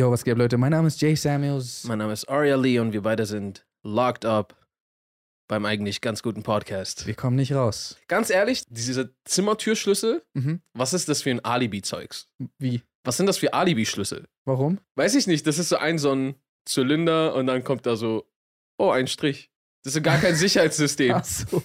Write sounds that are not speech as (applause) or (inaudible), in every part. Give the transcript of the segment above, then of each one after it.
Yo, was geht, Leute? Mein Name ist Jay Samuels. Mein Name ist Aria Lee und wir beide sind locked up beim eigentlich ganz guten Podcast. Wir kommen nicht raus. Ganz ehrlich, diese Zimmertürschlüssel, Mhm. was ist das für ein Alibi-Zeugs? Wie? Was sind das für Alibi-Schlüssel? Warum? Weiß ich nicht, das ist so ein so ein Zylinder und dann kommt da so, oh, ein Strich. Das ist so gar kein (laughs) Sicherheitssystem. Ach so.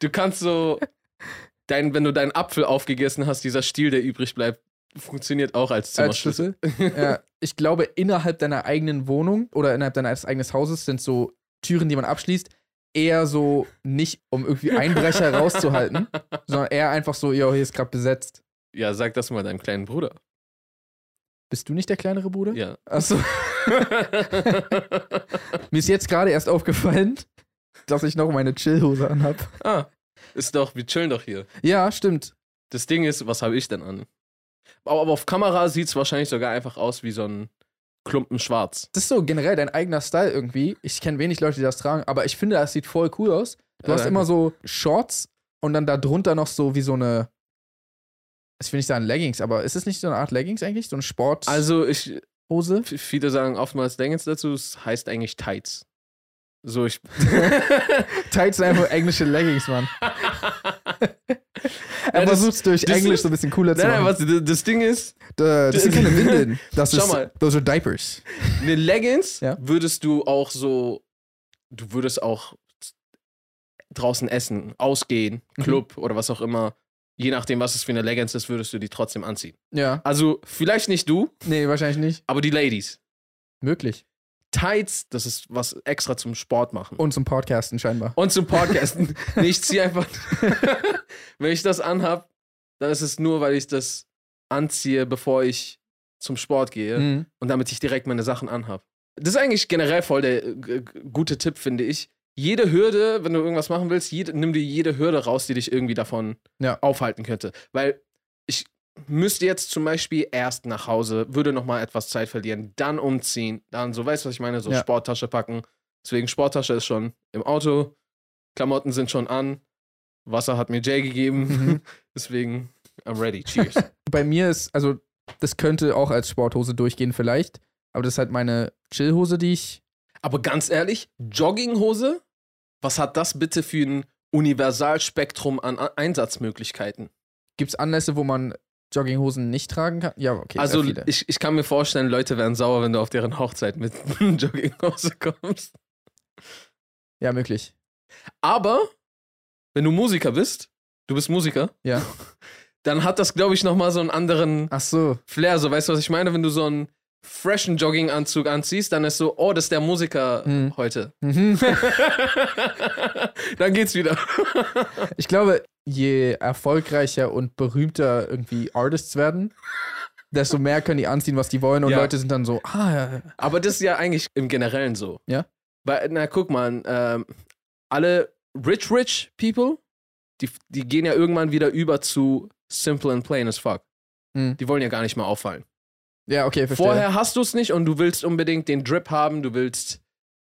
Du kannst so, (laughs) dein, wenn du deinen Apfel aufgegessen hast, dieser Stiel, der übrig bleibt, funktioniert auch als Als Zimmerschlüssel. Schlüssel? (laughs) ja, ich glaube, innerhalb deiner eigenen Wohnung oder innerhalb deines eigenen Hauses sind so Türen, die man abschließt, eher so nicht, um irgendwie Einbrecher (laughs) rauszuhalten, sondern eher einfach so, yo, hier ist gerade besetzt. Ja, sag das mal deinem kleinen Bruder. Bist du nicht der kleinere Bruder? Ja. Achso. (laughs) Mir ist jetzt gerade erst aufgefallen, dass ich noch meine Chillhose anhab. ah, ist doch, wir chillen doch hier. Ja, stimmt. Das Ding ist, was habe ich denn an? Aber auf Kamera sieht es wahrscheinlich sogar einfach aus wie so ein Klumpen schwarz. Das ist so generell dein eigener Style irgendwie. Ich kenne wenig Leute, die das tragen, aber ich finde, das sieht voll cool aus. Du Ja, hast danke. immer so Shorts und dann da drunter noch so wie so eine. Ich will nicht sagen Leggings, aber ist es nicht so eine Art Leggings eigentlich? So eine Sporthose? Also, ich, f- viele sagen oftmals Leggings dazu, es heißt eigentlich Tights. So, ich. (laughs) Tights sind einfach englische Leggings, Mann. (laughs) Er Ja, das- versucht es durch das- Englisch so ein bisschen cooler zu Nein, nein, machen. was, das Ding ist, Äh, das sind keine Windeln. Das Schau ist, mal. Those are diapers. eine Leggings Ja. würdest du auch so. Du würdest auch draußen essen, ausgehen, Mhm. Club oder was auch immer. Je nachdem, was es für eine Leggings ist, würdest du die trotzdem anziehen. Ja. Also, vielleicht nicht du, Nee, wahrscheinlich nicht. aber die Ladies. Möglich. Tights, das ist was extra zum Sport machen. Und zum Podcasten scheinbar. Und zum Podcasten. (laughs) nee, ich ziehe einfach. (laughs) Wenn ich das anhab, dann ist es nur, weil ich das anziehe, bevor ich zum Sport gehe Mhm. und damit ich direkt meine Sachen anhab. Das ist eigentlich generell voll der äh, gute Tipp, finde ich. Jede Hürde, wenn du irgendwas machen willst, jede, nimm dir jede Hürde raus, die dich irgendwie davon Ja. aufhalten könnte. Weil ich müsste jetzt zum Beispiel erst nach Hause, würde nochmal etwas Zeit verlieren, dann umziehen, dann so, weißt du, was ich meine? So Ja. Sporttasche packen. Deswegen Sporttasche ist schon im Auto, Klamotten sind schon an, Wasser hat mir Jay gegeben. Mhm. (laughs) Deswegen, I'm ready. Cheers. (laughs) Bei mir ist, also, das könnte auch als Sporthose durchgehen, vielleicht. Aber das ist halt meine Chillhose, die ich. Aber ganz ehrlich, Jogginghose, was hat das bitte für ein Universalspektrum an Einsatzmöglichkeiten? Gibt es Anlässe, wo man Jogginghosen nicht tragen kann? Ja, okay. also ich, ich kann mir vorstellen, Leute wären sauer, wenn du auf deren Hochzeit mit (laughs) Jogginghose kommst. ja, möglich. Aber wenn du Musiker bist, du bist Musiker, Ja. (laughs) dann hat das, glaube ich, nochmal so einen anderen so. Flair. So, weißt du, was ich meine? Wenn du so einen freshen Jogginganzug anziehst, dann ist so, oh, das ist der Musiker Mhm. heute. Mhm. (laughs) dann geht's wieder. Ich glaube, je erfolgreicher und berühmter irgendwie Artists werden, desto mehr können die anziehen, was die wollen. Und Ja. Leute sind dann so, ah, ja. Aber das ist ja eigentlich im Generellen so. Ja? Weil, na, guck mal, ähm, alle rich, rich people, die, die gehen ja irgendwann wieder über zu simple and plain as fuck. Mhm. Die wollen ja gar nicht mehr auffallen. Ja, okay, verstehe. Vorher hast du es nicht und du willst unbedingt den Drip haben, du willst,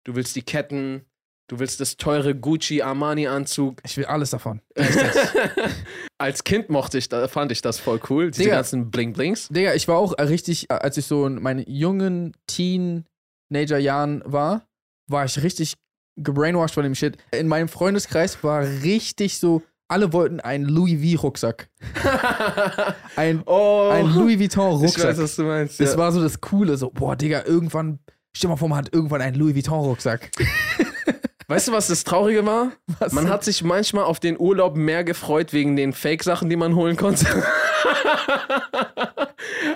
du willst die Ketten, du willst das teure Gucci Armani Anzug. Ich will alles davon. (laughs) Als Kind mochte ich, da fand ich das voll cool, diese Digga. ganzen Bling Blings. Digga, ich war auch richtig, äh, als ich so in meinen jungen Teenager-Jahren war, war ich richtig gebrainwashed von dem Shit. In meinem Freundeskreis war richtig so, alle wollten einen Louis V-Rucksack. (laughs) Ein, oh, ein Louis ich weiß, Vuitton-Rucksack. was du meinst. Das ja. war so das Coole, so, boah, Digga, irgendwann, stell mal vor, man hat irgendwann einen Louis Vuitton-Rucksack. (laughs) Weißt du, was das Traurige war? Was Man hat sich manchmal auf den Urlaub mehr gefreut wegen den Fake-Sachen, die man holen konnte. (laughs)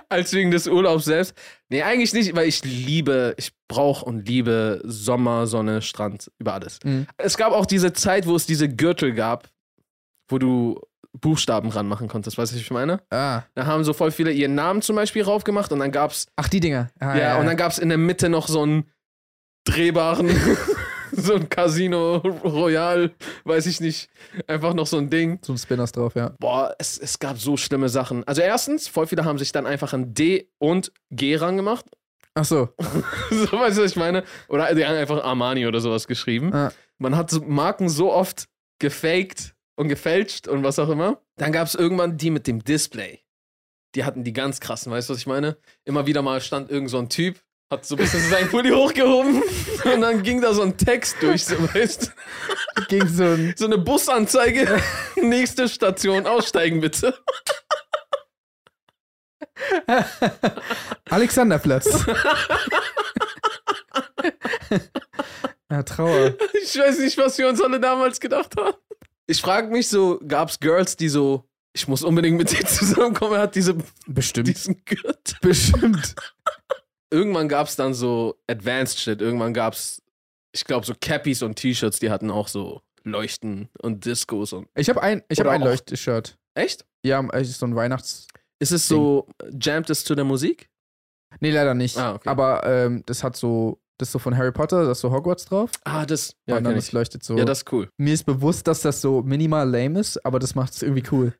als wegen des Urlaubs selbst. Nee, eigentlich nicht, weil ich liebe, ich brauche und liebe Sommer, Sonne, Strand, über alles. Mhm. Es gab auch diese Zeit, wo es diese Gürtel gab, wo du Buchstaben ranmachen konntest, weißt du, was ich meine? Ah. Da haben so voll viele ihren Namen zum Beispiel raufgemacht und dann gab's, Ach, die Dinger. Ah, ja, und dann gab's in der Mitte noch so einen drehbaren, (laughs) so ein Casino Royal, weiß ich nicht, einfach noch so ein Ding. so ein Spinners drauf, ja. Boah, es, es gab so schlimme Sachen. Also erstens, voll viele haben sich dann einfach ein D und G rangemacht. Ach so. (laughs) so, weißt du, was ich meine? Oder die haben einfach Armani oder sowas geschrieben. Ah. Man hat so Marken so oft gefaked und gefälscht und was auch immer. Dann gab es irgendwann die mit dem Display. die hatten die ganz krassen, weißt du, was ich meine? Immer wieder mal stand irgend so ein Typ, hat so ein bisschen seinen Pulli (laughs) hochgehoben und dann ging da so ein Text durch, so weißt du? Gegen so ein. So eine Busanzeige. (laughs) Nächste Station, aussteigen bitte. Alexanderplatz. (laughs) ja, Trauer. Ich weiß nicht, was wir uns alle damals gedacht haben. Ich frage mich so, gab es Girls, die so, ich muss unbedingt mit dir (laughs) zusammenkommen, er hat diese, Bestimmt. diesen Gürtel. Bestimmt. Irgendwann gab es dann so Advanced Shit, irgendwann gab es, ich glaube, so Cappies und T-Shirts, die hatten auch so Leuchten und Discos und. Ich habe ein, ich hab Oder ein auch- Leuchtshirt. Echt? Ja, es ist so ein Weihnachts. Ist es so, jammt es zu der Musik? Nee, leider nicht. Ah, okay. Aber ähm, das hat so, das ist so von Harry Potter, da ist so Hogwarts drauf. Ah, das. Ja, und dann das leuchtet so. ja das ist cool. Mir ist bewusst, dass das so minimal lame ist, aber das macht es irgendwie cool.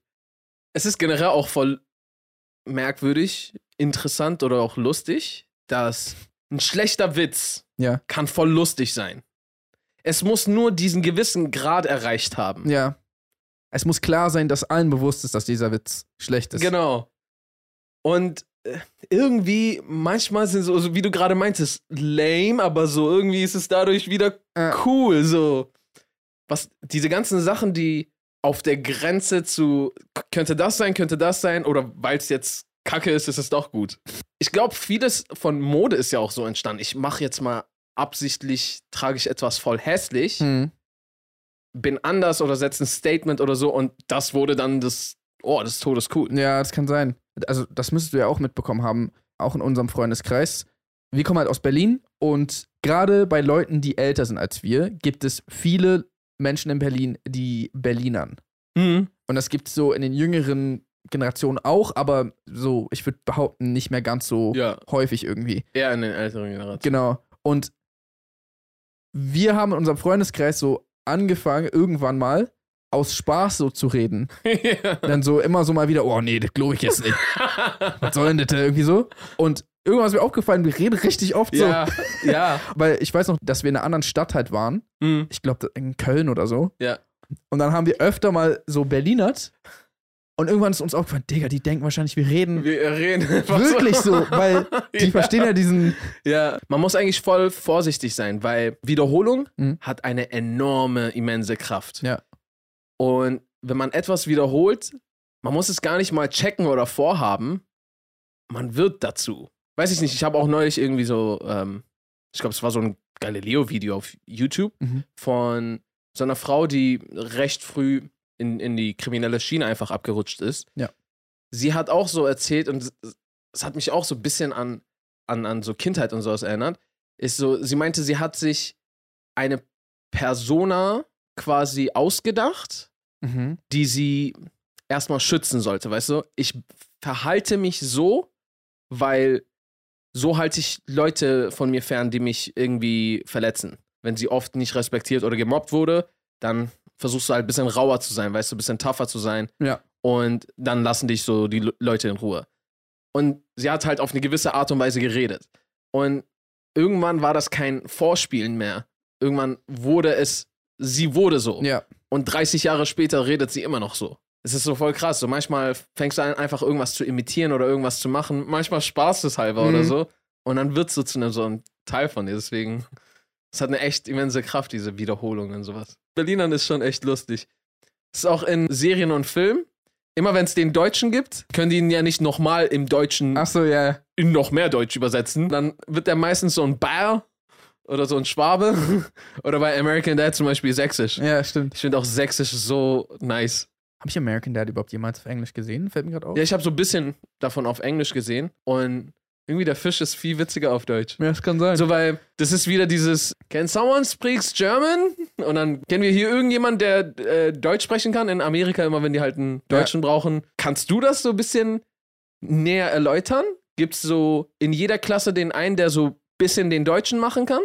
Es ist generell auch voll merkwürdig, interessant oder auch lustig, dass ein schlechter Witz Ja. kann voll lustig sein. Es muss nur diesen gewissen Grad erreicht haben. Ja. Es muss klar sein, dass allen bewusst ist, dass dieser Witz schlecht ist. Genau. Und irgendwie, manchmal sind so, so, wie du gerade meintest, lame, aber so irgendwie ist es dadurch wieder cool. So, was, diese ganzen Sachen, die auf der Grenze zu, könnte das sein, könnte das sein, oder weil es jetzt kacke ist, ist es doch gut. Ich glaube, vieles von Mode ist ja auch so entstanden. Ich mache jetzt mal absichtlich, trage ich etwas voll hässlich, hm. bin anders oder setze ein Statement oder so und das wurde dann das, oh, das ist todescool. Ja, das kann sein. Also, das müsstest du ja auch mitbekommen haben, auch in unserem Freundeskreis. Wir kommen halt aus Berlin und gerade bei Leuten, die älter sind als wir, gibt es viele Menschen in Berlin, die Berlinern. Mhm. Und das gibt es so in den jüngeren Generationen auch, aber so, ich würde behaupten, nicht mehr ganz so Ja, häufig irgendwie. eher in den älteren Generationen. Genau. Und wir haben in unserem Freundeskreis so angefangen, irgendwann mal aus Spaß so zu reden. (laughs) ja. Dann so immer so mal wieder, oh nee, das glaube ich jetzt nicht. Was soll denn das da irgendwie so? Und irgendwann ist mir aufgefallen, wir reden richtig oft ja, so. ja. (laughs) Weil ich weiß noch, dass wir in einer anderen Stadt halt waren. Mhm. Ich glaube, in Köln oder so. Ja. Und dann haben wir öfter mal so Berlinert. Und irgendwann ist uns aufgefallen, Digga, die denken wahrscheinlich, wir reden Wir reden wirklich so, weil (laughs) die ja. verstehen ja diesen. Ja, man muss eigentlich voll vorsichtig sein, weil Wiederholung Mhm. hat eine enorme, immense Kraft. Ja. Und wenn man etwas wiederholt, man muss es gar nicht mal checken oder vorhaben, man wird dazu. Weiß ich nicht, ich habe auch neulich irgendwie so, ähm, ich glaube, es war so ein Galileo-Video auf YouTube Mhm. von so einer Frau, die recht früh in, in die kriminelle Schiene einfach abgerutscht ist. Ja. Sie hat auch so erzählt und es- hat mich auch so ein bisschen an, an, an so Kindheit und sowas erinnert. Ist so, sie meinte, sie hat sich eine Persona quasi ausgedacht, Mhm. die sie erstmal schützen sollte, weißt du? Ich verhalte mich so, weil so halte ich Leute von mir fern, die mich irgendwie verletzen. Wenn sie oft nicht respektiert oder gemobbt wurde, dann versuchst du halt ein bisschen rauer zu sein, weißt du, ein bisschen tougher zu sein. Ja. Und dann lassen dich so die Le- Leute in Ruhe. Und sie hat halt auf eine gewisse Art und Weise geredet. Und irgendwann war das kein Vorspielen mehr. Irgendwann wurde es, sie wurde so. Ja. Und 30 Jahre später redet sie immer noch so. Es ist so voll krass. So manchmal fängst du an, einfach irgendwas zu imitieren oder irgendwas zu machen. Manchmal spaßeshalber Mhm. oder so. Und dann wird es so zu einem so einem Teil von dir. Deswegen, es hat eine echt immense Kraft, diese Wiederholung und sowas. Berlinern ist schon echt lustig. Es ist auch in Serien und Filmen. Immer wenn es den Deutschen gibt, können die ihn ja nicht nochmal im Deutschen Ach so, ja. in noch mehr Deutsch übersetzen. Dann wird der meistens so ein Bayer oder so ein Schwabe. (laughs) oder bei American Dad zum Beispiel Sächsisch. Ja, stimmt. Ich finde auch Sächsisch so nice. Habe ich American Dad überhaupt jemals auf Englisch gesehen? Fällt mir gerade auf. Ja, ich habe so ein bisschen davon auf Englisch gesehen und irgendwie der Fisch ist viel witziger auf Deutsch. Ja, das kann sein. So, weil das ist wieder dieses Can someone speaks German? Und dann kennen wir hier irgendjemand, der äh, Deutsch sprechen kann. In Amerika immer, wenn die halt einen Deutschen brauchen. Kannst du das so ein bisschen näher erläutern? Gibt es so in jeder Klasse den einen, der so ein bisschen den Deutschen machen kann?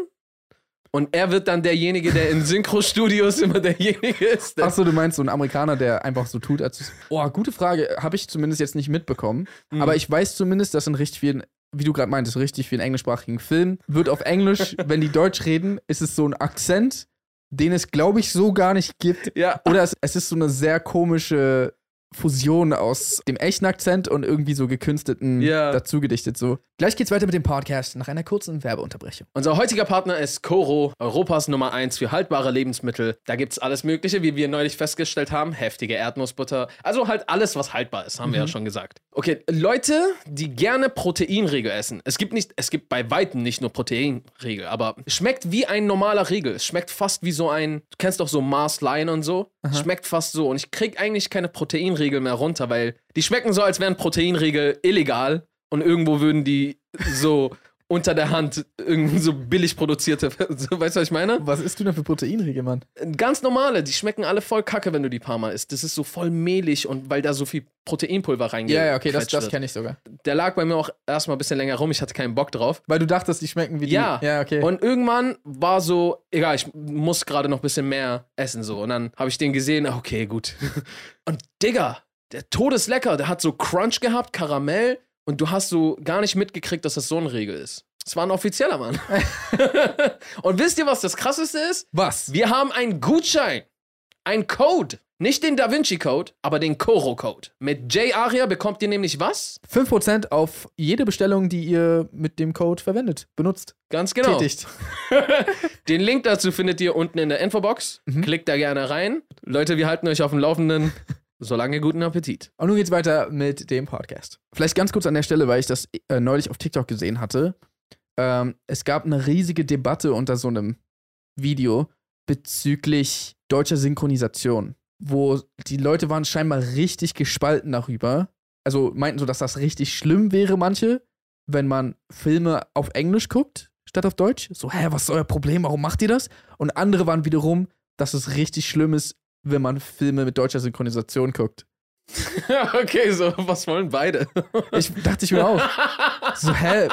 Und er wird dann derjenige, der in Synchro-Studios immer derjenige ist. Der Achso, du meinst so ein Amerikaner, der einfach so tut, als. es- Oh, gute Frage. Habe ich zumindest jetzt nicht mitbekommen. Mhm. Aber ich weiß zumindest, dass in richtig vielen, wie du gerade meintest, richtig vielen englischsprachigen Filmen wird auf Englisch, (laughs) wenn die Deutsch reden, ist es so ein Akzent, den es, glaube ich, so gar nicht gibt. ja, Oder es, es ist so eine sehr komische Fusion aus dem echten Akzent und irgendwie so gekünstelten Ja. dazugedichtet so. Gleich geht's weiter mit dem Podcast nach einer kurzen Werbeunterbrechung. Unser heutiger Partner ist Coro, Europas Nummer 1 für haltbare Lebensmittel. Da gibt's alles Mögliche, wie wir neulich festgestellt haben. Heftige Erdnussbutter. Also halt alles, was haltbar ist, haben wir ja schon gesagt. Okay, Leute, die gerne Proteinriegel essen. Es gibt nicht, es gibt bei Weitem nicht nur Proteinriegel, aber es schmeckt wie ein normaler Riegel. Es schmeckt fast wie so ein, du kennst doch so Mars Line und so. Es Schmeckt fast so. Und ich krieg eigentlich keine Proteinriegel mehr runter, weil die schmecken so, als wären Proteinriegel illegal und irgendwo würden die so unter der Hand irgendwie so billig produzierte, (laughs) weißt du, was ich meine? Was isst du denn für Proteinriegel, Mann? Ganz normale, die schmecken alle voll kacke, wenn du die paar Mal isst. Das ist so voll mehlig und weil da so viel Proteinpulver reingeht. Ja, ja, okay, das, das kenne ich sogar. Der lag bei mir auch erstmal ein bisschen länger rum, ich hatte keinen Bock drauf. Weil du dachtest, die schmecken wie die. Ja. Ja, okay. Und irgendwann war so, egal, ich muss gerade noch ein bisschen mehr essen so. Und dann habe ich den gesehen, okay, gut. (laughs) Und Digga, der todeslecker, der hat so Crunch gehabt, Karamell und du hast so gar nicht mitgekriegt, dass das so ein Regel ist. Es war ein offizieller Mann. (laughs) und wisst ihr, was das krasseste ist? Was? Wir haben einen Gutschein. Ein Code. Nicht den Da Vinci Code, aber den Koro Code. Mit J Aria bekommt ihr nämlich was? 5% auf jede Bestellung, die ihr mit dem Code verwendet, benutzt, Ganz genau. tätigt. (laughs) Den Link dazu findet ihr unten in der Infobox. Mhm. Klickt da gerne rein. Leute, wir halten euch auf dem Laufenden. Solange guten Appetit. Und nun geht's weiter mit dem Podcast. Vielleicht ganz kurz an der Stelle, weil ich das äh, neulich auf TikTok gesehen hatte. Ähm, es gab eine riesige Debatte unter so einem Video bezüglich deutscher Synchronisation, wo die Leute waren scheinbar richtig gespalten darüber. Also meinten so, dass das richtig schlimm wäre, manche, wenn man Filme auf Englisch guckt, statt auf Deutsch. So, hä, was ist euer Problem? Warum macht ihr das? Und andere waren wiederum, dass es richtig schlimm ist, wenn man Filme mit deutscher Synchronisation guckt. (laughs) okay, so, was wollen beide? Ich dachte ich mir auch. (laughs) So, hä?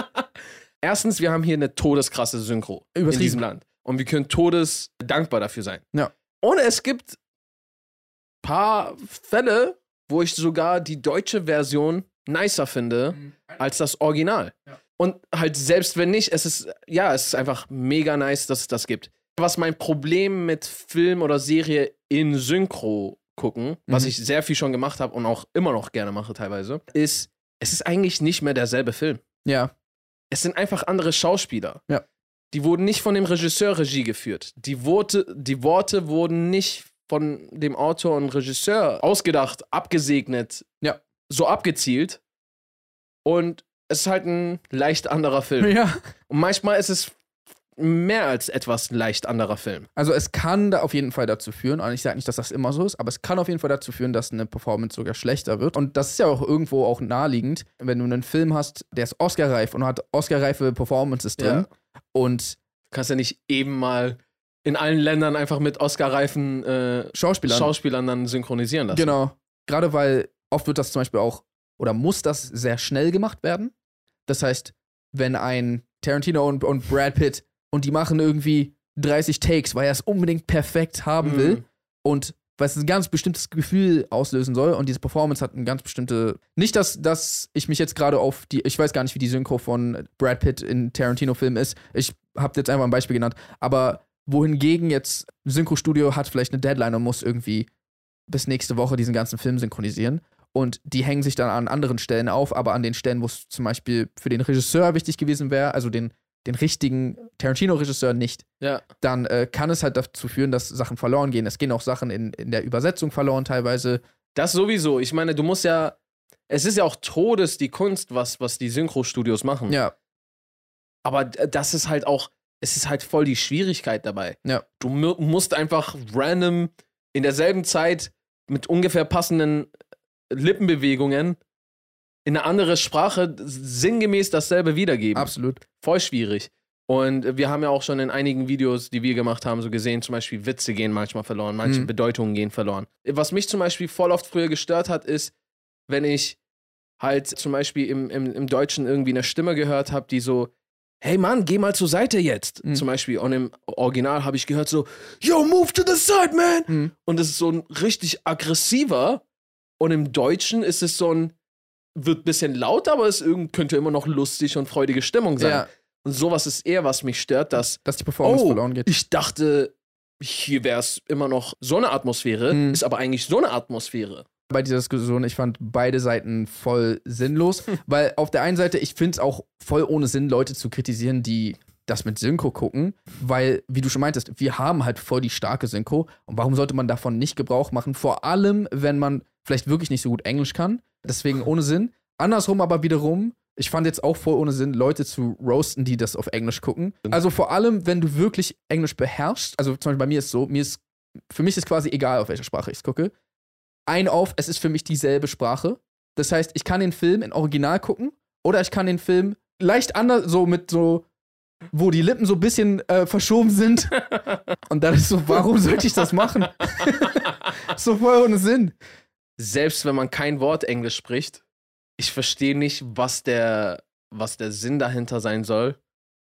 Erstens, wir haben hier eine todeskrasse Synchro in diesem Land. Und wir können todes dankbar dafür sein. Ja. Und es gibt paar Fälle, wo ich sogar die deutsche Version nicer finde als das Original. Ja. Und halt selbst wenn nicht, es ist, ja, es ist einfach mega nice, dass es das gibt. Was mein Problem mit Film oder Serie in Synchro gucken, was Mhm. ich sehr viel schon gemacht habe und auch immer noch gerne mache teilweise, ist, es ist eigentlich nicht mehr derselbe Film. Ja, Es sind einfach andere Schauspieler. Ja. Die wurden nicht von dem Regisseur Regie geführt. Die Worte, die Worte wurden nicht von dem Autor und Regisseur ausgedacht, abgesegnet, Ja. so abgezielt. Und es ist halt ein leicht anderer Film. ja. Und manchmal ist es mehr als etwas leicht anderer Film. Also es kann da auf jeden Fall dazu führen, und ich sage nicht, dass das immer so ist, aber es kann auf jeden Fall dazu führen, dass eine Performance sogar schlechter wird. Und das ist ja auch irgendwo auch naheliegend, wenn du einen Film hast, der ist Oscar-reif und hat Oscar-reife Performances drin. Und Du kannst ja nicht eben mal in allen Ländern einfach mit Oscar-reifen äh, Schauspielern. Schauspielern dann synchronisieren lassen. Genau. Gerade weil oft wird das zum Beispiel auch, oder muss das sehr schnell gemacht werden. Das heißt, wenn ein Tarantino und, und Brad Pitt und die machen irgendwie 30 Takes, weil er es unbedingt perfekt haben Mhm. will und weil es ein ganz bestimmtes Gefühl auslösen soll und diese Performance hat eine ganz bestimmte. Nicht, dass, dass ich mich jetzt gerade auf die. Ich weiß gar nicht, wie die Synchro von Brad Pitt in Tarantino-Filmen ist. Ich habe jetzt einfach ein Beispiel genannt. Aber wohingegen jetzt ein Synchro-Studio hat vielleicht eine Deadline und muss irgendwie bis nächste Woche diesen ganzen Film synchronisieren. Und die hängen sich dann an anderen Stellen auf, aber an den Stellen, wo es zum Beispiel für den Regisseur wichtig gewesen wäre, also den, den richtigen Tarantino-Regisseur nicht, Ja. dann äh, kann es halt dazu führen, dass Sachen verloren gehen. Es gehen auch Sachen in, in der Übersetzung verloren teilweise. Das sowieso. Ich meine, du musst ja. Es ist ja auch Todes die Kunst, was, was die Synchro-Studios machen. Ja, Aber das ist halt auch. Es ist halt voll die Schwierigkeit dabei. Ja. Du mu- musst einfach random in derselben Zeit mit ungefähr passenden Lippenbewegungen in eine andere Sprache sinngemäß dasselbe wiedergeben. absolut. Voll schwierig. Und wir haben ja auch schon in einigen Videos, die wir gemacht haben, so gesehen, zum Beispiel Witze gehen manchmal verloren, manche Mhm. Bedeutungen gehen verloren. Was mich zum Beispiel voll oft früher gestört hat, ist, wenn ich halt zum Beispiel im, im, im Deutschen irgendwie eine Stimme gehört habe, die so, hey Mann, geh mal zur Seite jetzt. Mhm. Zum Beispiel. Und im Original habe ich gehört so, yo, move to the side, man. Mhm. Und es ist so ein richtig aggressiver. Und im Deutschen ist es so ein, wird ein bisschen lauter, aber es könnte immer noch lustig und freudige Stimmung sein. Ja, Und sowas ist eher, was mich stört, dass, dass die Performance oh, verloren geht. ich dachte, hier wäre es immer noch so eine Atmosphäre, Mhm. ist aber eigentlich so eine Atmosphäre. bei dieser Diskussion, ich fand beide Seiten voll sinnlos, (laughs) weil auf der einen Seite, ich finde es auch voll ohne Sinn, Leute zu kritisieren, die das mit Synchro gucken, weil, wie du schon meintest, wir haben halt voll die starke Synchro und warum sollte man davon nicht Gebrauch machen? Vor allem, wenn man vielleicht wirklich nicht so gut Englisch kann, deswegen ohne Sinn. Andersrum aber wiederum, ich fand jetzt auch voll ohne Sinn, Leute zu roasten, die das auf Englisch gucken. Also vor allem, wenn du wirklich Englisch beherrschst, also zum Beispiel bei mir ist so, mir ist, für mich ist quasi egal, auf welcher Sprache ich es gucke. Ein auf, es ist für mich dieselbe Sprache. Das heißt, ich kann den Film in Original gucken oder ich kann den Film leicht anders, so mit so, wo die Lippen so ein bisschen äh, verschoben sind. (laughs) Und dann ist so, warum sollte ich das machen? (laughs) so voll ohne Sinn. Selbst wenn man kein Wort Englisch spricht, ich verstehe nicht, was der, was der Sinn dahinter sein soll,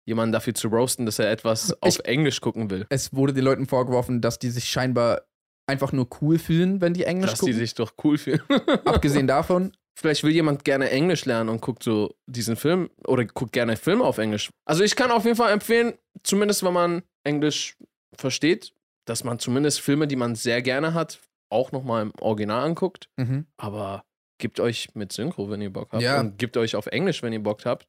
jemanden dafür zu roasten, dass er etwas (laughs) auf Englisch gucken will. Es wurde den Leuten vorgeworfen, dass die sich scheinbar einfach nur cool fühlen, wenn die Englisch Dass gucken. die sich doch cool fühlen. (laughs) Abgesehen davon, Vielleicht will jemand gerne Englisch lernen und guckt so diesen Film oder guckt gerne Filme auf Englisch. Also ich kann auf jeden Fall empfehlen, zumindest wenn man Englisch versteht, dass man zumindest Filme, die man sehr gerne hat, auch nochmal im Original anguckt. mhm. Aber gebt euch mit Synchro, wenn ihr Bock habt. Ja. Und gebt euch auf Englisch, wenn ihr Bock habt.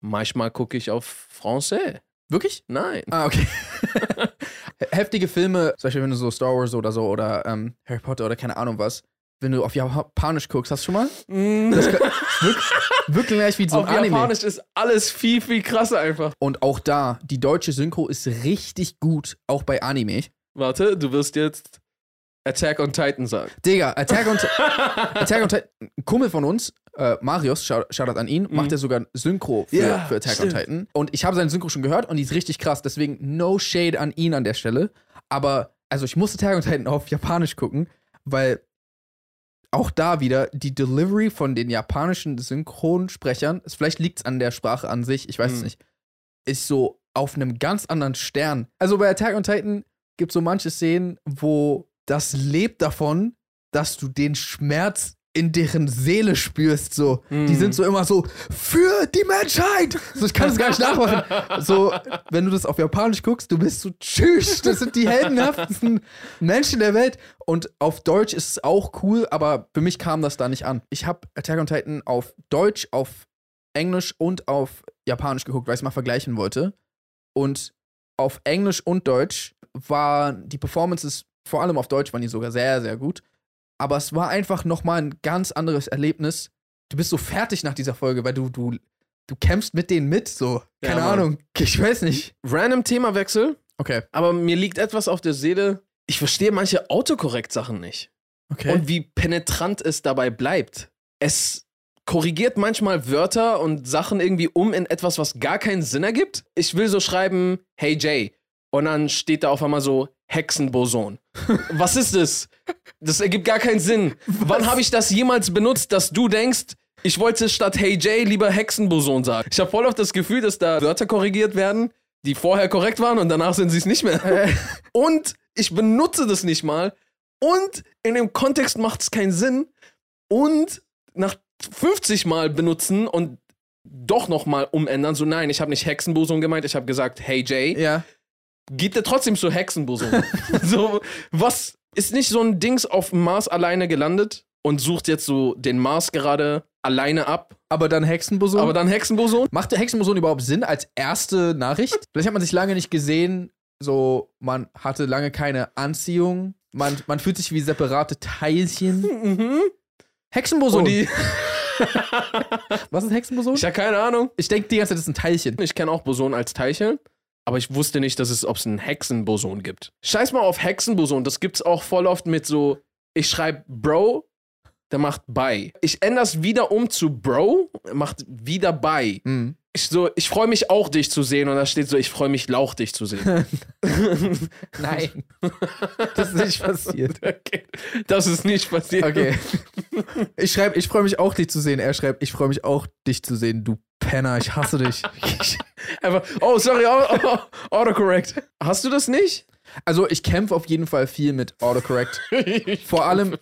Manchmal gucke ich auf Français. wirklich? Nein. Ah, okay. (laughs) Heftige Filme, zum Beispiel wenn du so Star Wars oder so oder ähm, Harry Potter oder keine Ahnung was, wenn du auf Japanisch guckst, hast du schon mal? Das kann, wirklich, wirklich (laughs) gleich wie so ein auf Anime. Japanisch ist alles viel, viel krasser einfach. Und auch da, die deutsche Synchro ist richtig gut, auch bei Anime. Warte, du wirst jetzt Attack on Titan sagen. Digga, Attack on, (laughs) Attack on Titan, ein Kumpel von uns, äh, Marius, Shou- Shoutout an ihn, macht ja sogar Synchro für, Mhm. Ja, für Attack stimmt. on Titan. Und ich habe seinen Synchro schon gehört und die ist richtig krass, deswegen no shade an ihn an der Stelle. Aber, also ich musste Attack on Titan auf Japanisch gucken, weil auch da wieder die Delivery von den japanischen Synchronsprechern, es- vielleicht liegt es an der Sprache an sich, ich weiß es Mhm. nicht, ist so auf einem ganz anderen Stern. Also bei Attack on Titan gibt es so manche Szenen, wo das lebt davon, dass du den Schmerz in deren Seele spürst, so. Die Mhm. sind so immer so, für die Menschheit! So, ich kann es gar nicht nachmachen. So, wenn du das auf Japanisch guckst, du bist so, tschüss, das sind die heldenhaftesten Menschen der Welt. Und auf Deutsch ist es auch cool, aber für mich kam das da nicht an. Ich habe Attack on Titan auf Deutsch, auf Englisch und auf Japanisch geguckt, weil ich es mal vergleichen wollte. Und auf Englisch und Deutsch waren die Performances, vor allem auf Deutsch, waren die sogar sehr, sehr gut. Aber es war einfach nochmal ein ganz anderes Erlebnis. Du bist so fertig nach dieser Folge, weil du, du, du kämpfst mit denen mit, so. Ja, Keine Mann. Ahnung. Ich weiß nicht. Random Themawechsel, Okay. aber mir liegt etwas auf der Seele. Ich verstehe manche Autokorrekt-Sachen nicht. Okay. Und wie penetrant es dabei bleibt. Es korrigiert manchmal Wörter und Sachen irgendwie um in etwas, was gar keinen Sinn ergibt. Ich will so schreiben, hey Jay. Und dann steht da auf einmal so Hexenboson. (laughs) Was ist das? Das ergibt gar keinen Sinn. Wann habe ich das jemals benutzt, dass du denkst, ich wollte statt Hey Jay lieber Hexenboson sagen? Ich habe voll oft das Gefühl, dass da Wörter korrigiert werden, die vorher korrekt waren und danach sind sie es nicht mehr. Äh, (laughs) Und ich benutze das nicht mal. Und in dem Kontext macht es keinen Sinn. Und nach 50 Mal benutzen und doch nochmal umändern, so nein, ich habe nicht Hexenboson gemeint, ich habe gesagt, hey Jay, ja. Gibt er trotzdem zu Hexenboson. (laughs) so, was ist nicht so ein Dings auf dem Mars alleine gelandet und sucht jetzt so den Mars gerade alleine ab, Aber dann Hexenboson. aber dann Hexenboson? Macht der Hexenboson überhaupt Sinn als erste Nachricht? Vielleicht hat man sich lange nicht gesehen, so man hatte lange keine Anziehung. Man, man fühlt sich wie separate Teilchen. Mhm. Hexenboson. Und die, (laughs) Was ist Hexenboson? ich habe keine Ahnung. Ich denke die ganze Zeit, das ist ein Teilchen. Ich kenne auch Boson als Teilchen, aber ich wusste nicht, dass es, ob es einen Hexenboson gibt. Scheiß mal auf Hexenboson, das gibt's auch voll oft mit so, ich schreibe Bro, der macht bei. Ich ändere es wieder um zu Bro, macht wieder bei. Hm. Ich so, ich freue mich auch, dich zu sehen. Und da steht so, ich freue mich, Lauch, dich zu sehen. (laughs) Nein. das ist nicht passiert. (laughs) okay. Das ist nicht passiert. Okay. (laughs) Ich schreibe, ich freue mich auch, dich zu sehen. Er schreibt, ich freue mich auch, dich zu sehen, du Penner, ich hasse dich. Einfach, oh, sorry, autocorrect. Hast du das nicht? Also, ich kämpfe auf jeden Fall viel mit Autocorrect. (laughs) Vor allem,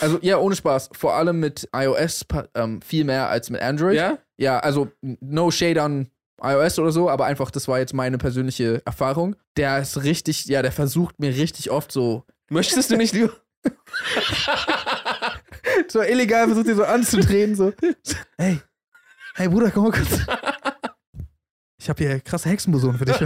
also ja, ohne Spaß, vor allem mit iOS ähm, viel mehr als mit Android. Ja? Ja, also no shade an iOS oder so, aber einfach, das war jetzt meine persönliche Erfahrung. Der ist richtig, ja, der versucht mir richtig oft so. Möchtest du nicht lieber? (laughs) so illegal versucht sie so anzudrehen, so. Hey, hey Bruder, komm mal kurz. Ich habe hier krasse Hexenboson für dich. (laughs)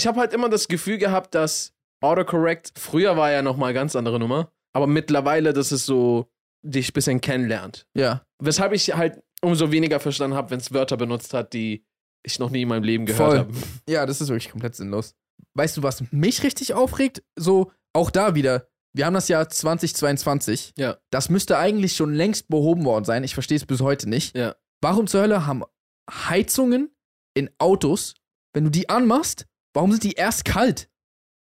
ich habe halt immer das Gefühl gehabt, dass Autocorrect früher war ja nochmal ganz andere Nummer, aber mittlerweile, dass es so dich ein bisschen kennenlernt. ja. Weshalb ich halt umso weniger verstanden habe, wenn es Wörter benutzt hat, die ich noch nie in meinem Leben gehört habe. Ja, das ist wirklich komplett sinnlos. Weißt du, was mich richtig aufregt? So, auch da wieder. Wir haben das Jahr 2022. Ja. Das müsste eigentlich schon längst behoben worden sein. Ich verstehe es bis heute nicht. Ja. Warum zur Hölle haben Heizungen in Autos, wenn du die anmachst, warum sind die erst kalt?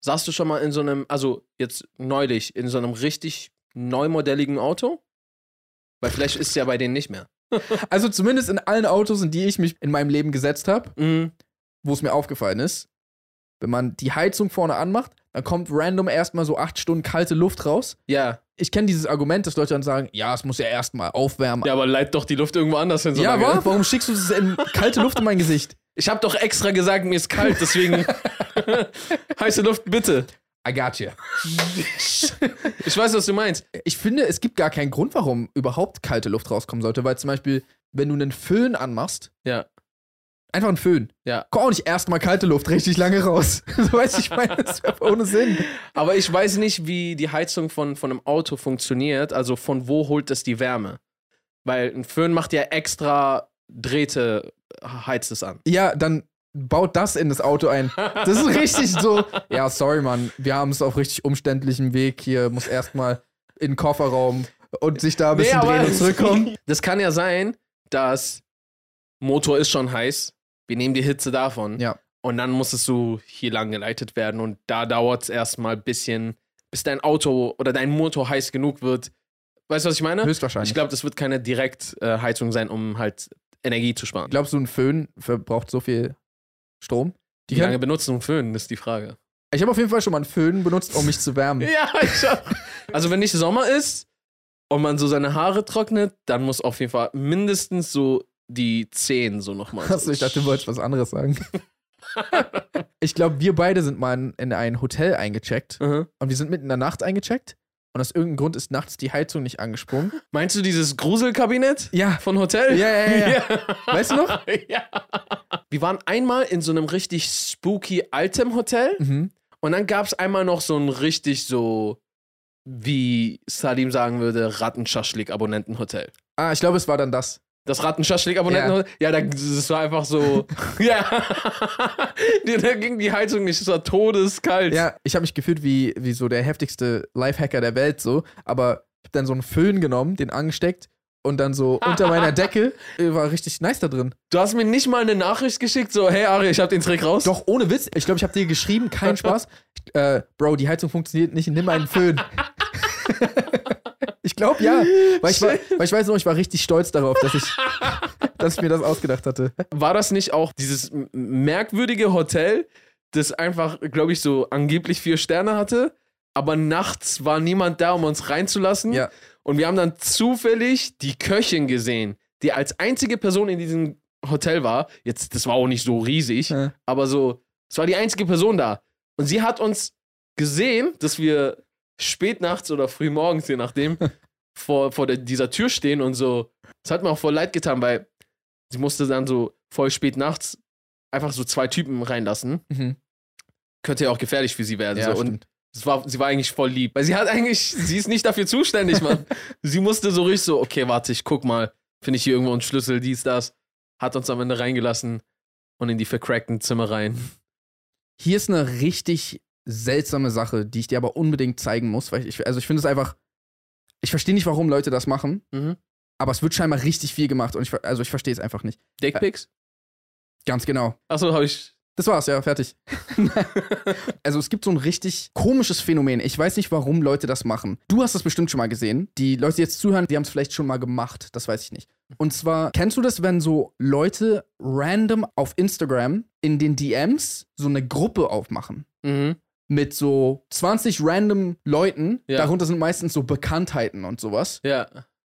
Saßt du schon mal in so einem, also jetzt neulich, in so einem richtig neumodelligen Auto? Weil vielleicht ist es ja bei denen nicht mehr. (laughs) Also zumindest in allen Autos, in die ich mich in meinem Leben gesetzt habe, Mhm. wo es mir aufgefallen ist, wenn man die Heizung vorne anmacht, dann kommt random erstmal so acht Stunden kalte Luft raus. Ja. Ich kenne dieses Argument, dass Leute dann sagen, ja, es muss ja erstmal aufwärmen. Ja, aber leit doch die Luft irgendwo anders hin. So Ja, aber warum schickst du das in kalte Luft in mein (laughs) Gesicht? Ich habe doch extra gesagt, mir ist kalt, deswegen (laughs) heiße Luft bitte. I got you. Ich weiß, was du meinst. Ich finde, es gibt gar keinen Grund, warum überhaupt kalte Luft rauskommen sollte, weil zum Beispiel, wenn du einen Föhn anmachst, Ja. einfach einen Föhn, Ja. kommt auch nicht erstmal kalte Luft richtig lange raus. (laughs) so weißt du, ich meine, das wäre ohne Sinn. Aber ich weiß nicht, wie die Heizung von, von einem Auto funktioniert. Also von wo holt es die Wärme? Weil ein Föhn macht ja extra Drähte, heizt es an. Ja, dann baut das in das Auto ein. Das ist (laughs) richtig so. Ja, sorry, Mann. Wir haben es auf richtig umständlichem Weg hier. Muss erstmal in den Kofferraum und sich da ein bisschen drehen und zurückkommen. (laughs) Das kann ja sein, dass Motor ist schon heiß. Wir nehmen die Hitze davon. Ja. Und dann muss es so hier lang geleitet werden. Und da dauert es erstmal ein bisschen, bis dein Auto oder dein Motor heiß genug wird. Weißt du, was ich meine? Höchstwahrscheinlich. Ich glaube, das wird keine Direktheizung sein, um halt Energie zu sparen. Glaubst du, ein Föhn verbraucht so viel Strom? Die Wie lange benutzt du einen Föhn, ist die Frage. Ich habe auf jeden Fall schon mal einen Föhn benutzt, um mich zu wärmen. (laughs) Ja, ich auch. Also, wenn nicht Sommer ist und man so seine Haare trocknet, dann muss auf jeden Fall mindestens so die Zehen so nochmal. (laughs) Achso, ich dachte, du wolltest was anderes sagen. (laughs) ich glaube, wir beide sind mal in, in ein Hotel eingecheckt Mhm. und wir sind mitten in der Nacht eingecheckt und aus irgendeinem Grund ist nachts die Heizung nicht angesprungen. Meinst du dieses Gruselkabinett Ja. von Hotel? Ja, ja, ja, ja. Weißt du noch? (laughs) ja. Wir waren einmal in so einem richtig spooky altem Hotel Mhm. und dann gab es einmal noch so ein richtig so, wie Salim sagen würde, Rattenschaschlik-Abonnentenhotel. Ah, ich glaube, es war dann das. Das Rattenschaschlik-Abonnentenhotel? Ja, da, das war einfach so. (laughs) ja. Da ging die Heizung nicht, es war todeskalt. Ja, ich habe mich gefühlt wie, wie so der heftigste Lifehacker der Welt so, aber ich habe dann so einen Föhn genommen, den angesteckt und dann so unter meiner Decke (laughs) äh, war richtig nice da drin. Du hast mir nicht mal eine Nachricht geschickt, so, hey Ari, ich hab den Trick raus. Doch, ohne Witz. Ich glaube, ich habe dir geschrieben, kein (laughs) Spaß. Äh, Bro, die Heizung funktioniert nicht, nimm einen Föhn. Ich glaube, ja. Weil ich, war, weil ich weiß noch, ich war richtig stolz darauf, dass ich, (laughs) dass ich mir das ausgedacht hatte. War das nicht auch dieses merkwürdige Hotel, das einfach, glaube ich, so angeblich vier Sterne hatte, aber nachts war niemand da, um uns reinzulassen? Ja. Und wir haben dann zufällig die Köchin gesehen, die als einzige Person in diesem Hotel war. Jetzt, das war auch nicht so riesig, Ja. aber so, es war die einzige Person da. Und sie hat uns gesehen, dass wir spät nachts oder früh morgens, je nachdem, (laughs) vor, vor der, dieser Tür stehen und so. Das hat mir auch voll leid getan, weil sie musste dann so voll spät nachts einfach so zwei Typen reinlassen. Mhm. Könnte ja auch gefährlich für sie werden. Ja, so. Und es war, sie war eigentlich voll lieb. Weil sie hat eigentlich, sie ist nicht dafür zuständig, Mann. (laughs) sie musste so richtig so, okay, warte, ich guck mal, finde ich hier irgendwo einen Schlüssel, dies, das. Hat uns am Ende reingelassen und in die vercrackten Zimmer rein. Hier ist eine richtig seltsame Sache, die ich dir aber unbedingt zeigen muss, weil ich, also ich finde es einfach, ich verstehe nicht, warum Leute das machen, Mhm. aber es wird scheinbar richtig viel gemacht und ich, also ich verstehe es einfach nicht. Dickpics? Ganz genau. Achso, habe ich. Das war's, ja, fertig. (laughs) also es gibt so ein richtig komisches Phänomen. Ich weiß nicht, warum Leute das machen. Du hast das bestimmt schon mal gesehen. Die Leute, die jetzt zuhören, die haben es vielleicht schon mal gemacht. Das weiß ich nicht. Und zwar, kennst du das, wenn so Leute random auf Instagram in den DMs so eine Gruppe aufmachen? Mhm. Mit so 20 random Leuten. Ja. Darunter sind meistens so Bekanntheiten und sowas. Ja.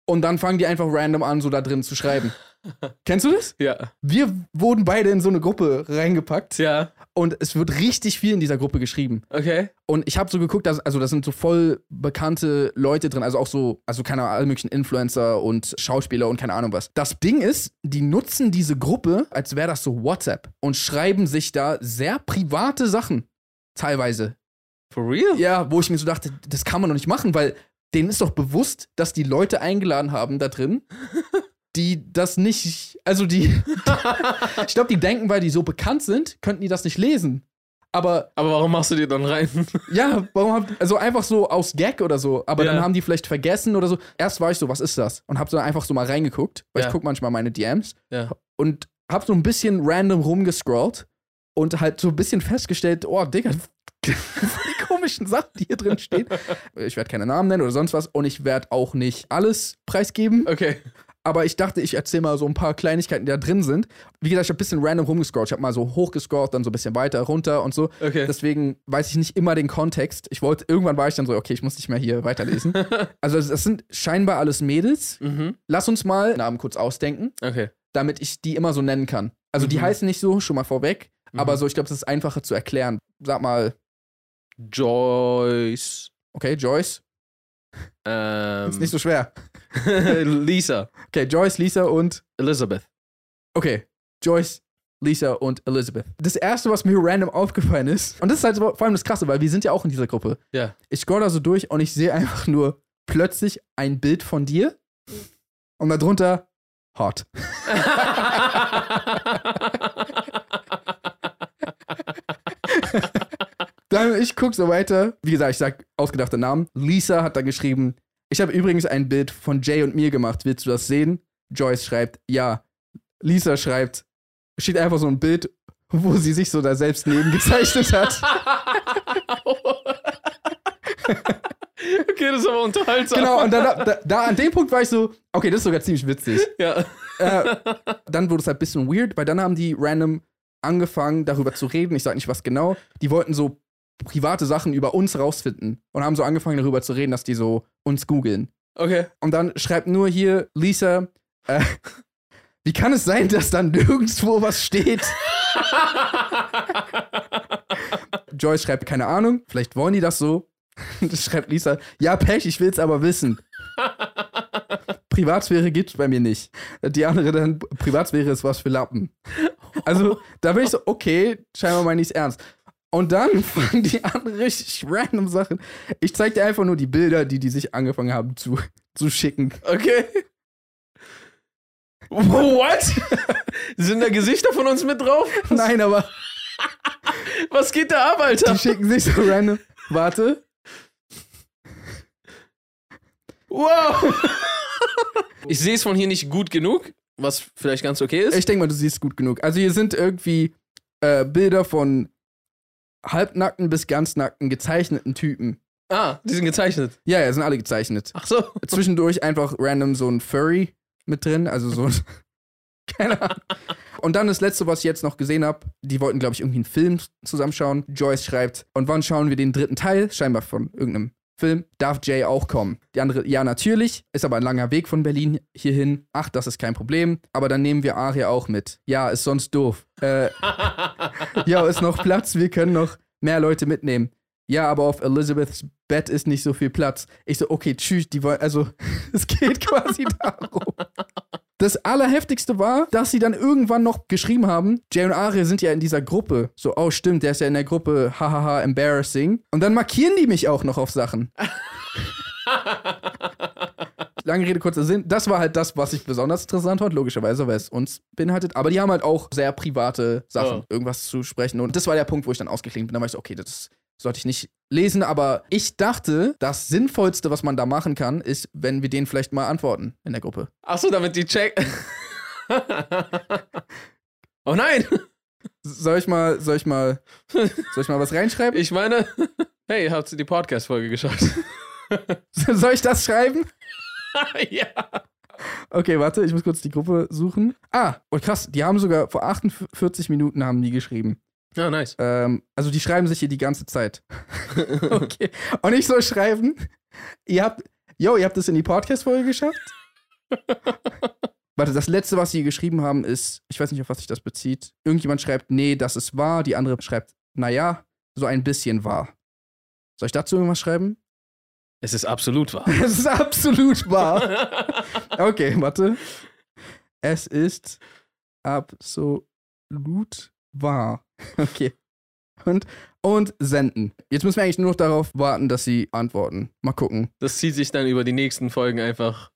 Und dann fangen die einfach random an, so da drin zu schreiben. (laughs) Kennst du das? Ja. Wir wurden beide in so eine Gruppe reingepackt. Ja. Und es wird richtig viel in dieser Gruppe geschrieben. Okay. Und ich habe so geguckt, dass, also da sind so voll bekannte Leute drin, also auch so, also keine Ahnung, alle möglichen Influencer und Schauspieler und keine Ahnung was. Das Ding ist, die nutzen diese Gruppe, als wäre das so WhatsApp und schreiben sich da sehr private Sachen. Teilweise. For real? Ja, wo ich mir so dachte, das kann man doch nicht machen, weil denen ist doch bewusst, dass die Leute eingeladen haben da drin, (laughs) die das nicht, also die, (laughs) ich glaube, die denken, weil die so bekannt sind, könnten die das nicht lesen. Aber Aber warum machst du die dann rein? (laughs) ja, warum habt also einfach so aus Gag oder so, aber Ja. dann haben die vielleicht vergessen oder so. Erst war ich so, was ist das? Und hab so einfach so mal reingeguckt, weil Ja. ich guck manchmal meine DMs ja. und hab so ein bisschen random rumgescrollt und halt so ein bisschen festgestellt, oh, Digga, (laughs) die komischen Sachen, die hier drin stehen. Ich werde keine Namen nennen oder sonst was und ich werde auch nicht alles preisgeben, Okay. aber ich dachte, ich erzähle mal so ein paar Kleinigkeiten, die da drin sind. Wie gesagt, ich habe ein bisschen random rumgescrollt. Ich habe mal so hochgescrollt, dann so ein bisschen weiter, runter und so. Okay. Deswegen weiß ich nicht immer den Kontext. Ich wollte, irgendwann war ich dann so, okay, ich muss nicht mehr hier weiterlesen. (laughs) also, das, sind scheinbar alles Mädels. mhm. Lass uns mal Namen kurz ausdenken, Okay. damit ich die immer so nennen kann. Also, die Mhm. heißen nicht so, schon mal vorweg, Mhm. aber so, ich glaube, das ist einfacher zu erklären. Sag mal, Joyce. okay, Joyce. Ähm, Ist nicht so schwer. (laughs) Lisa. Okay, Joyce, Lisa und. Elizabeth. Okay, Joyce, Lisa und Elizabeth. Das erste, was mir random aufgefallen ist, und das ist halt vor allem das Krasse, weil wir sind ja auch in dieser Gruppe. Ja. Ich scroll da so durch und ich sehe einfach nur plötzlich ein Bild von dir und darunter hot. (laughs) (laughs) Dann ich guck so weiter. Wie gesagt, ich sag ausgedachte Namen. Lisa hat dann geschrieben, ich habe übrigens ein Bild von Jay und mir gemacht. Willst du das sehen? Joyce schreibt, ja. Lisa schreibt, steht einfach so ein Bild, wo sie sich so da selbst neben gezeichnet hat. (laughs) okay, das ist aber unterhaltsam. genau, und dann, da, da an dem Punkt war ich so, okay, das ist sogar ziemlich witzig. Ja. äh, dann wurde es halt ein bisschen weird, weil dann haben die random angefangen, darüber zu reden. Ich sag nicht was genau. Die wollten so private Sachen über uns rausfinden und haben so angefangen, darüber zu reden, dass die so uns googeln. Okay. Und dann schreibt nur hier Lisa, äh, wie kann es sein, dass dann nirgendwo was steht? (laughs) Joyce schreibt, keine Ahnung, vielleicht wollen die das so. (laughs) Das schreibt Lisa, ja, Pech, ich will's aber wissen. Privatsphäre gibt's bei mir nicht. Die andere dann, Privatsphäre ist was für Lappen. Also, da bin ich so, okay, scheinbar meine ich's ernst. Und dann (laughs) fangen die an richtig random Sachen. Ich zeig dir einfach nur die Bilder, die die sich angefangen haben zu, zu schicken. Okay. (laughs) What? Sind da Gesichter von uns mit drauf? Nein, aber Was geht da ab, Alter? die schicken sich so random. Warte. Wow. (laughs) Ich sehe es von hier nicht gut genug, was vielleicht ganz okay ist. Ich denke mal, du siehst gut genug. Also hier sind irgendwie äh, Bilder von halbnackten bis ganz nackten gezeichneten Typen. ah, die sind gezeichnet. Ja, ja, sind alle gezeichnet. Ach so. Zwischendurch einfach random so ein Furry mit drin, also so ein (laughs) keine Ahnung. Und dann das letzte, was ich jetzt noch gesehen habe, die wollten, glaube ich, irgendwie einen Film zusammenschauen. Joyce schreibt, und wann schauen wir den dritten Teil? Scheinbar von irgendeinem Film. Darf Jay auch kommen? Die andere, ja, natürlich. Ist aber ein langer Weg von Berlin hierhin. Ach, das ist kein Problem. Aber dann nehmen wir Aria auch mit. Ja, ist sonst doof. Äh, (laughs) ja, ist noch Platz. Wir können noch mehr Leute mitnehmen. Ja, aber auf Elizabeths Bett ist nicht so viel Platz. Ich so, okay, tschüss, die wollen, also, (laughs) es geht (laughs) quasi darum. Das Allerheftigste war, dass sie dann irgendwann noch geschrieben haben, Jay und Aria sind ja in dieser Gruppe. So, oh stimmt, der ist ja in der Gruppe, hahaha, embarrassing. Und dann markieren die mich auch noch auf Sachen. (laughs) Lange Rede, kurzer Sinn. Das war halt das, was ich besonders interessant fand, logischerweise, weil es uns beinhaltet. Aber die haben halt auch sehr private Sachen, Oh. irgendwas zu sprechen. Und das war der Punkt, wo ich dann ausgeklinkt bin. Da war ich so, okay, das sollte ich nicht lesen. Aber ich dachte, das Sinnvollste, was man da machen kann, ist, wenn wir denen vielleicht mal antworten in der Gruppe. Ach so, damit die check. oh nein. Soll ich mal, soll ich mal, soll ich mal was reinschreiben? Ich meine, hey, habt ihr die Podcast-Folge geschaut? (laughs) soll ich das schreiben? (laughs) ja. Okay, warte, ich muss kurz die Gruppe suchen. Ah, oh krass, die haben sogar vor 48 Minuten haben die geschrieben. Ja, nice. Ähm, also die schreiben sich hier die ganze Zeit. (laughs) okay. Und ich soll schreiben, ihr habt, yo, ihr habt das in die Podcast-Folge geschafft? (laughs) Warte, das letzte, was sie geschrieben haben, ist, ich weiß nicht, auf was sich das bezieht. Irgendjemand schreibt, nee, das ist wahr. Die andere schreibt, naja, so ein bisschen wahr. Soll ich dazu irgendwas schreiben? Es ist absolut wahr. (laughs) Es ist absolut wahr. Okay, warte. Es ist absolut wahr. (laughs) Okay. Und, und senden. Jetzt müssen wir eigentlich nur noch darauf warten, dass sie antworten. Mal gucken. Das zieht sich dann über die nächsten Folgen einfach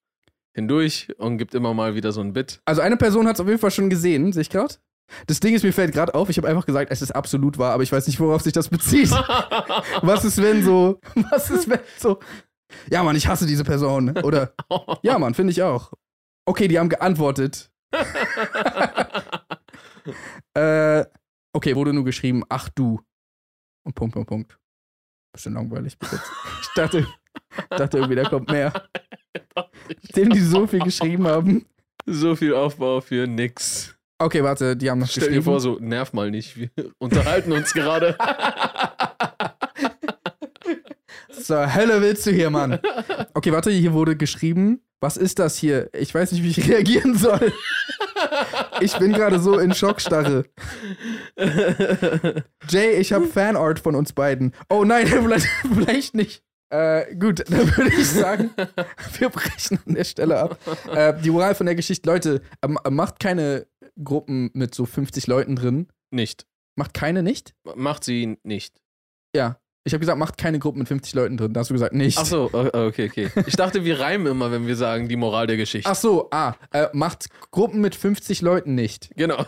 hindurch und gibt immer mal wieder so ein Bit. Also eine Person hat es auf jeden Fall schon gesehen, sehe ich gerade. Das Ding ist, mir fällt gerade auf, ich habe einfach gesagt, es ist absolut wahr, aber ich weiß nicht, worauf sich das bezieht. (laughs) was ist, wenn so, was ist, wenn so, ja, Mann, ich hasse diese Person. Oder, ja, Mann, finde ich auch. Okay, die haben geantwortet. (laughs) äh, okay, wurde nur geschrieben, ach du. Und Punkt, Punkt, Punkt. Bisschen langweilig bis jetzt. Ich dachte, dachte irgendwie, da kommt mehr. Dem, die so viel geschrieben haben. So viel Aufbau für nix. Okay, warte, die haben noch Stell geschrieben. dir vor, so, nerv mal nicht. Wir unterhalten uns gerade. (laughs) Zur Hölle willst du hier, Mann? Okay, warte, hier wurde geschrieben. Was ist das hier? Ich weiß nicht, wie ich (laughs) reagieren soll. Ich bin gerade so in Schockstarre. Jay, ich habe Fanart von uns beiden. Oh nein, (laughs) vielleicht, vielleicht nicht. Äh, gut, (laughs) dann würde ich sagen, (laughs) wir brechen an der Stelle ab. Äh, die Moral von der Geschichte, Leute, ähm, macht keine Gruppen mit so 50 Leuten drin. nicht. Macht keine nicht? Macht sie nicht. Ja. Ich habe gesagt, macht keine Gruppen mit 50 Leuten drin. Da hast du gesagt, nicht. Ach so, okay, okay. Ich dachte, wir reimen immer, wenn wir sagen, die Moral der Geschichte. Ach so, ah, äh, macht Gruppen mit 50 Leuten nicht. Genau.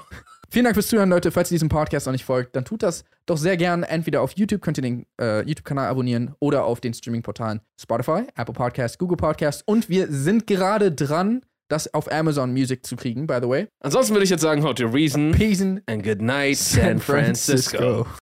Vielen Dank fürs Zuhören, Leute. Falls ihr diesem Podcast noch nicht folgt, dann tut das doch sehr gern. Entweder auf YouTube könnt ihr den äh, YouTube-Kanal abonnieren oder auf den Streaming-Portalen Spotify, Apple Podcasts, Google Podcasts. Und wir sind gerade dran, das auf Amazon Music zu kriegen, by the way. Ansonsten würde ich jetzt sagen, how to reason Peace and good night, San Francisco.